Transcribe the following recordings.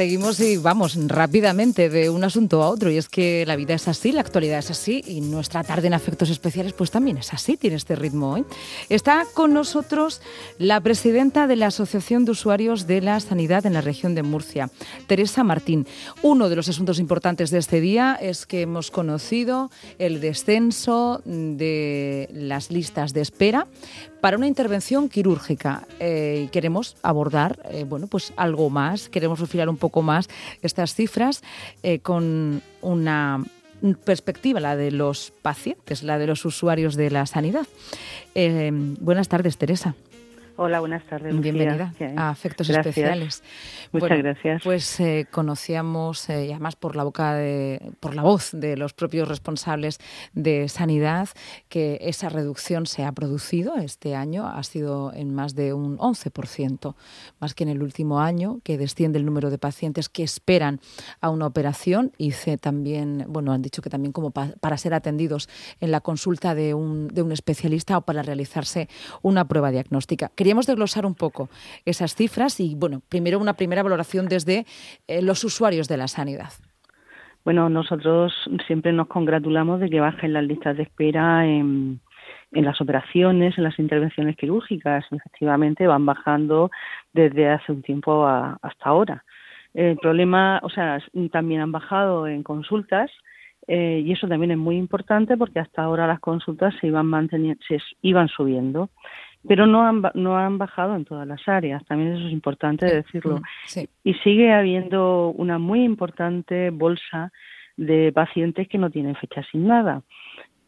Seguimos y vamos rápidamente de un asunto a otro. Y es que la vida es así, la actualidad es así y nuestra tarde en afectos especiales pues también es así, tiene este ritmo. ¿eh? Está con nosotros la presidenta de la Asociación de Usuarios de la Sanidad en la región de Murcia, Teresa Martín. Uno de los asuntos importantes de este día es que hemos conocido el descenso de las listas de espera para una intervención quirúrgica. Eh, queremos abordar eh, bueno, pues algo más, queremos refilar un poco más estas cifras eh, con una perspectiva, la de los pacientes, la de los usuarios de la sanidad. buenas tardes, Teresa. Hola, buenas tardes. Bienvenida a Afectos Especiales. Muchas gracias. Pues eh, conocíamos, eh, y además por la boca de, por la voz de los propios responsables de sanidad, que esa reducción se ha producido este año, ha sido en más de un 11%, más que en el último año, que desciende el número de pacientes que esperan a una operación y también, bueno, han dicho que también como para ser atendidos en la consulta de un, de un especialista o para realizarse una prueba diagnóstica queríamos desglosar un poco esas cifras y, bueno, primero una primera valoración desde eh, los usuarios de la sanidad. Bueno, nosotros siempre nos congratulamos de que bajen las listas de espera en, las operaciones, en las intervenciones quirúrgicas. Efectivamente, van bajando desde hace un tiempo hasta ahora. El problema, o sea, también han bajado en consultas eh, y eso también es muy importante porque hasta ahora las consultas se iban manteniendo, se iban subiendo pero no han, no han bajado en todas las áreas, también eso es importante decirlo. Mm, y sigue habiendo una muy importante bolsa de pacientes que no tienen fecha asignada.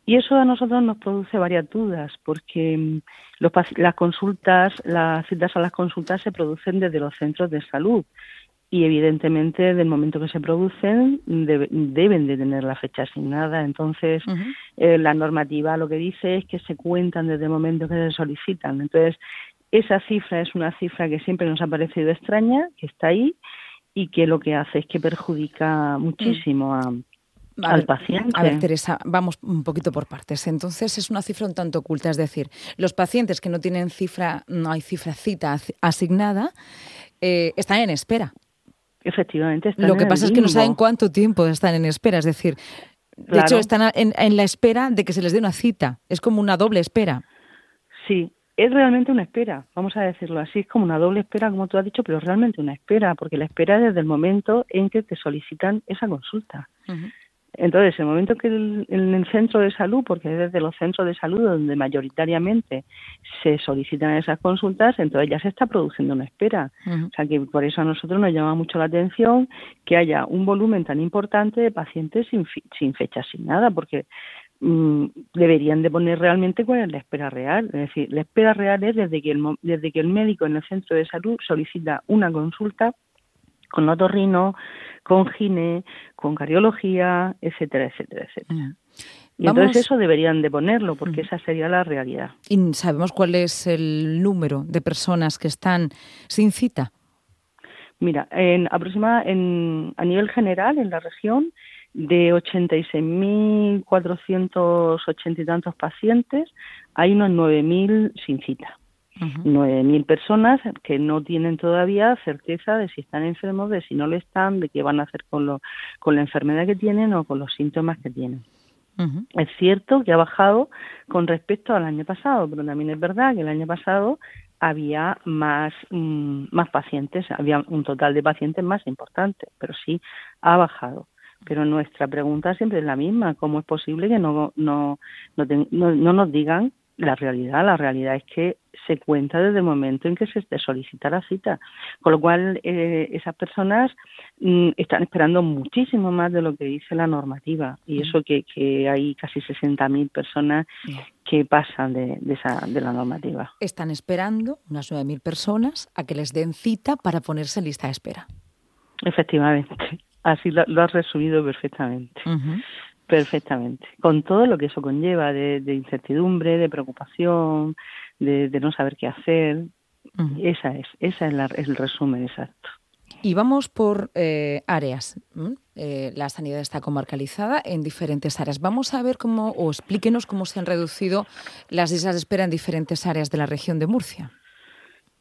Y eso a nosotros nos produce varias dudas, porque mm, los, las consultas, las citas a las consultas se producen desde los centros de salud y evidentemente del momento que se producen deben de tener la fecha asignada. Entonces, eh, la normativa lo que dice es que se cuentan desde el momento que se solicitan. Entonces, esa cifra es una cifra que siempre nos ha parecido extraña, que está ahí y que lo que hace es que perjudica muchísimo a, al paciente. A ver, Teresa, vamos un poquito por partes. Entonces, es una cifra un tanto oculta, es decir, los pacientes que no tienen cifra, no hay cifra cita asignada, eh, están en espera. Efectivamente. Lo que pasa es que no saben cuánto tiempo están en espera, es decir, de hecho están en, la espera de que se les dé una cita, es como una doble espera. Sí, es realmente una espera, vamos a decirlo así, es como una doble espera, como tú has dicho, pero es realmente una espera, porque la espera es desde el momento en que te solicitan esa consulta. Entonces, el momento que en el centro de salud, porque es desde los centros de salud donde mayoritariamente se solicitan esas consultas, entonces ya se está produciendo una espera. O sea que por eso a nosotros nos llama mucho la atención que haya un volumen tan importante de pacientes sin, sin fecha asignada, porque mm, deberían de poner realmente cuál es la espera real. Es decir, la espera real es desde que el, desde que el médico en el centro de salud solicita una consulta con otorrino, con gine, con cardiología, etcétera, etcétera, etcétera. Y entonces eso deberían de ponerlo, porque esa sería la realidad. ¿Y sabemos cuál es el número de personas que están sin cita? Mira, en aproxima, en, a nivel general, en la región, de 86.480 y tantos pacientes, hay unos 9.000 sin cita. 9.000 personas que no tienen todavía certeza de si están enfermos, de si no lo están, de qué van a hacer con, lo, con la enfermedad que tienen o con los síntomas que tienen. Es cierto que ha bajado con respecto al año pasado, pero también es verdad que el año pasado había más, mm, más pacientes, había un total de pacientes más importante, pero sí ha bajado. Pero nuestra pregunta siempre es la misma, ¿cómo es posible que no, no, no, no nos digan la realidad, la realidad es que se cuenta desde el momento en que se solicita la cita, con lo cual eh, esas personas mm, están esperando muchísimo más de lo que dice la normativa y mm. eso que, que hay casi 60.000 personas que pasan de, esa, de la normativa. Están esperando unas 9.000 personas a que les den cita para ponerse en lista de espera. Efectivamente, así lo, has resumido perfectamente. Perfectamente, con todo lo que eso conlleva de, incertidumbre, de preocupación, de, no saber qué hacer. Esa es, esa es, el resumen exacto. Y vamos por eh, áreas. Eh, la sanidad está comarcalizada en diferentes áreas. Vamos a ver cómo, o explíquenos cómo se han reducido las listas de espera en diferentes áreas de la región de Murcia.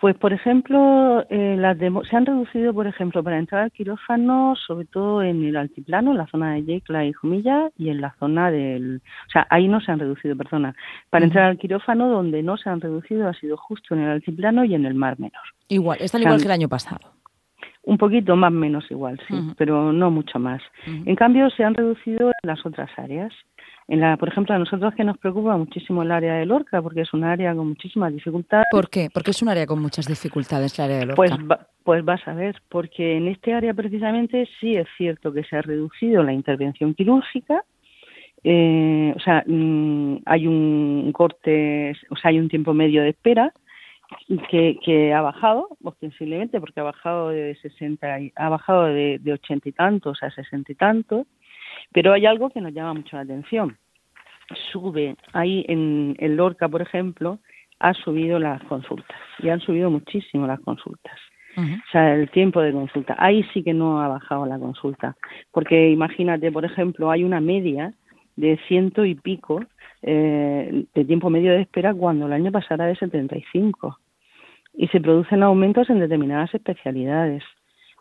Pues, por ejemplo, eh, las se han reducido, por ejemplo, para entrar al quirófano, sobre todo en el altiplano, en la zona de Yecla y Jumilla, y en la zona del... O sea, ahí no se han reducido, perdona. Para entrar al quirófano, donde no se han reducido, ha sido justo en el altiplano y en el Mar Menor. Igual, están igual que el año pasado. Un poquito más menos igual, sí, pero no mucho más. En cambio, se han reducido en las otras áreas. En la, por ejemplo, a nosotros que nos preocupa muchísimo el área de Lorca, porque es un área con muchísimas dificultades. ¿Por qué? Porque es un área con muchas dificultades, el área de Lorca. Pues, pues vas a ver, porque en este área precisamente sí es cierto que se ha reducido la intervención quirúrgica, eh, o sea, mm, hay un corte, o sea, hay un tiempo medio de espera que, que ha bajado ostensiblemente porque ha bajado de 60, ha bajado de, de 80 y tantos a 60 y tantos, pero hay algo que nos llama mucho la atención. Sube, ahí en, el Lorca, por ejemplo, ha subido las consultas y han subido muchísimo las consultas. O sea, el tiempo de consulta. Ahí sí que no ha bajado la consulta. Porque imagínate, por ejemplo, hay una media de ciento y pico eh, de tiempo medio de espera cuando el año pasara de 75. Y se producen aumentos en determinadas especialidades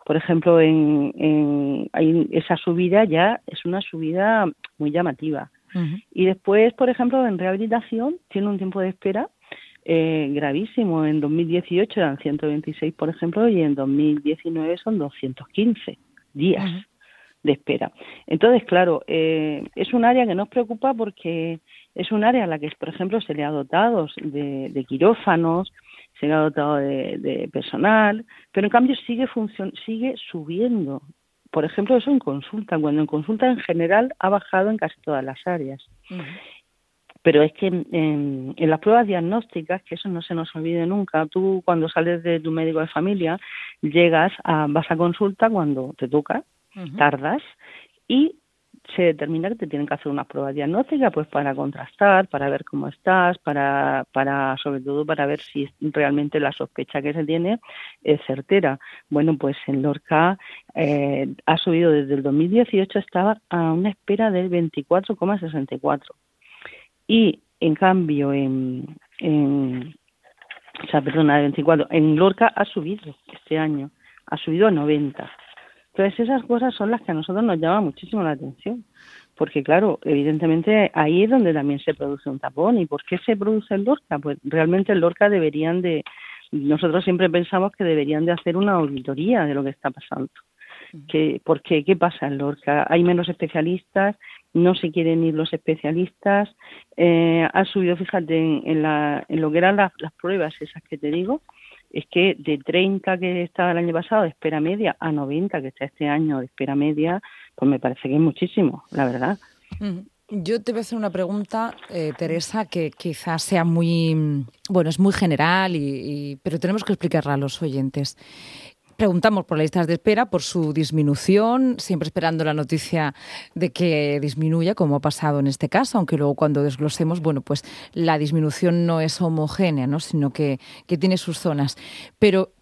por ejemplo, en, en esa subida ya es una subida muy llamativa. Y después, por ejemplo, en rehabilitación tiene un tiempo de espera eh, gravísimo. En 2018 eran 126, por ejemplo, y en 2019 son 215 días de espera. Entonces, claro, eh, es un área que nos preocupa porque es un área a la que, por ejemplo, se le ha dotado de, de quirófanos, se ha dotado de, personal, pero en cambio sigue sigue subiendo. Por ejemplo, eso en consulta, cuando en consulta en general ha bajado en casi todas las áreas. Pero es que en, las pruebas diagnósticas, que eso no se nos olvide nunca, tú cuando sales de tu médico de familia, llegas a, vas a consulta cuando te toca, tardas, y se determina que te tienen que hacer una prueba diagnóstica pues para contrastar, para ver cómo estás, para, para sobre todo para ver si realmente la sospecha que se tiene es certera. Bueno, pues en Lorca eh, ha subido desde el 2018, estaba a una espera del 24,64. Y en cambio en, en o sea, perdona, de 24, en Lorca ha subido este año, ha subido a 90. Entonces esas cosas son las que a nosotros nos llama muchísimo la atención, porque claro, evidentemente ahí es donde también se produce un tapón. ¿Y por qué se produce el Lorca? Pues realmente el Lorca deberían de, nosotros siempre pensamos que deberían de hacer una auditoría de lo que está pasando. Que, porque, ¿Qué pasa en Lorca? Hay menos especialistas, no se quieren ir los especialistas. Eh, ha subido, fíjate, en, la, en lo que eran las pruebas esas que te digo, es que de 30 que estaba el año pasado de espera media a 90 que está este año de espera media, pues me parece que es muchísimo, la verdad. Yo te voy a hacer una pregunta, eh, Teresa, que quizás sea muy, bueno, es muy general, y, pero tenemos que explicarla a los oyentes. Preguntamos por las listas de espera, por su disminución, siempre esperando la noticia de que disminuya, como ha pasado en este caso, aunque luego cuando desglosemos, bueno, pues la disminución no es homogénea, ¿no? sino que, que tiene sus zonas. Pero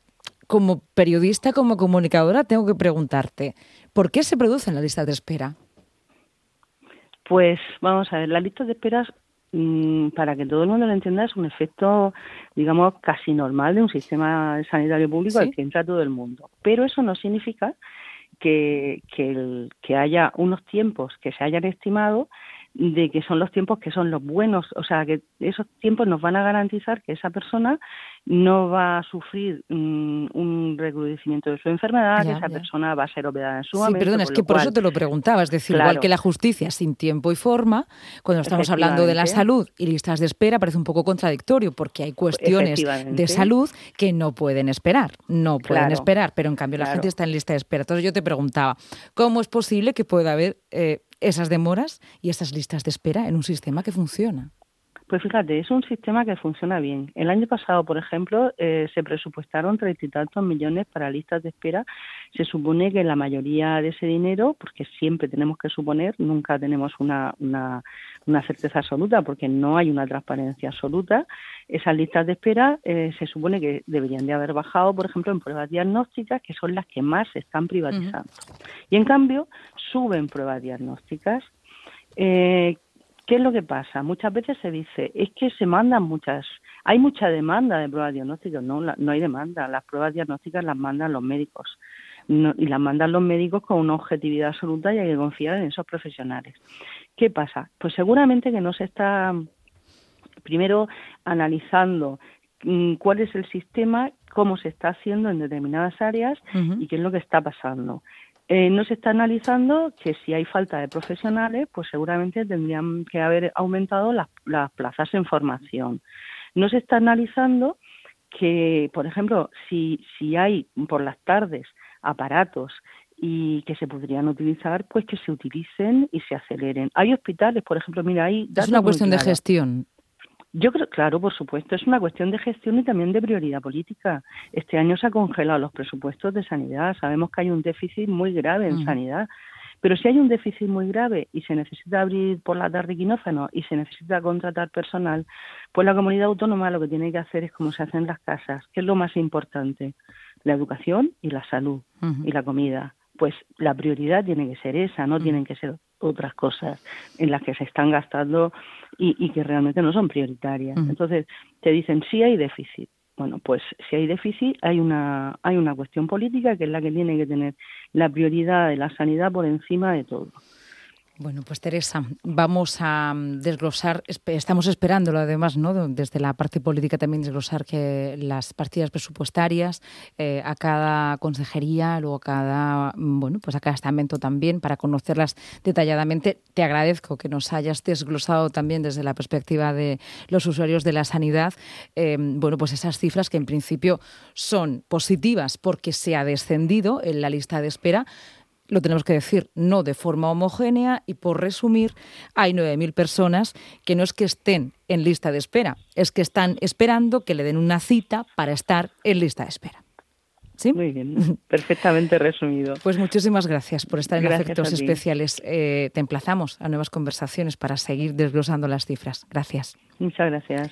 como periodista, como comunicadora, tengo que preguntarte, ¿por qué se producen las listas de espera? Pues vamos a ver, las listas de espera Mm, para que todo el mundo lo entienda, es un efecto, digamos, casi normal de un sistema sanitario público al que entra todo el mundo. Pero eso no significa que, que, que haya unos tiempos que se hayan estimado de que son los tiempos que son los buenos, o sea, que esos tiempos nos van a garantizar que esa persona no va a sufrir mm, un recrudecimiento de su enfermedad, que esa persona va a ser operada en su momento. Sí, perdona, es que por eso te lo preguntaba, es decir, igual que la justicia sin tiempo y forma, cuando estamos hablando de la salud y listas de espera parece un poco contradictorio porque hay cuestiones de salud que no pueden esperar, no pueden esperar, pero en cambio la gente está en lista de espera. Entonces yo te preguntaba, ¿cómo es posible que pueda haber eh, esas demoras y esas listas de espera en un sistema que funciona. Pues fíjate, es un sistema que funciona bien. El año pasado, por ejemplo, eh, se presupuestaron treinta y tantos millones para listas de espera. Se supone que la mayoría de ese dinero, porque siempre tenemos que suponer, nunca tenemos una, una, una certeza absoluta, porque no hay una transparencia absoluta, esas listas de espera eh, se supone que deberían de haber bajado, por ejemplo, en pruebas diagnósticas, que son las que más se están privatizando. Y en cambio, suben pruebas diagnósticas. Eh, ¿Qué es lo que pasa? Muchas veces se dice, es que se mandan muchas, Hay mucha demanda de pruebas diagnósticas, no, no hay demanda. Las pruebas diagnósticas las mandan los médicos y las mandan los médicos con una objetividad absoluta y hay que confiar en esos profesionales. ¿Qué pasa? Pues seguramente que no se está primero analizando mm, cuál es el sistema, cómo se está haciendo en determinadas áreas y qué es lo que está pasando. Eh, no se está analizando que si hay falta de profesionales, pues seguramente tendrían que haber aumentado las, las plazas en formación. No se está analizando que, por ejemplo, si, si hay por las tardes aparatos y que se podrían utilizar, pues que se utilicen y se aceleren. Hay hospitales, por ejemplo, mira, hay... Es una cuestión de gestión. Yo creo, claro, por supuesto, es una cuestión de gestión y también de prioridad política. Este año se han congelado los presupuestos de sanidad. Sabemos que hay un déficit muy grave en sanidad. Pero si hay un déficit muy grave y se necesita abrir por la tarde quinófano y se necesita contratar personal, pues la comunidad autónoma lo que tiene que hacer es como se hace en las casas, que es lo más importante, la educación y la salud y la comida. Pues la prioridad tiene que ser esa, no tienen que ser otras cosas en las que se están gastando y, que realmente no son prioritarias. Entonces, te dicen, sí hay déficit. Bueno, pues si hay déficit, hay una, hay una cuestión política que es la que tiene que tener la prioridad de la sanidad por encima de todo. Bueno, pues Teresa, vamos a desglosar, estamos esperándolo además, ¿no? Desde la parte política también desglosar que las partidas presupuestarias eh, a cada consejería, luego a cada, bueno, pues a cada estamento también, para conocerlas detalladamente. Te agradezco que nos hayas desglosado también desde la perspectiva de los usuarios de la sanidad, eh, bueno, pues esas cifras que en principio son positivas porque se ha descendido en la lista de espera, lo tenemos que decir, no de forma homogénea y por resumir, hay 9.000 personas que no es que estén en lista de espera, es que están esperando que le den una cita para estar en lista de espera. ¿Sí? Muy bien, perfectamente resumido. Pues muchísimas gracias por estar en Afectos Especiales. Eh, te emplazamos a nuevas conversaciones para seguir desglosando las cifras. Gracias. Muchas gracias.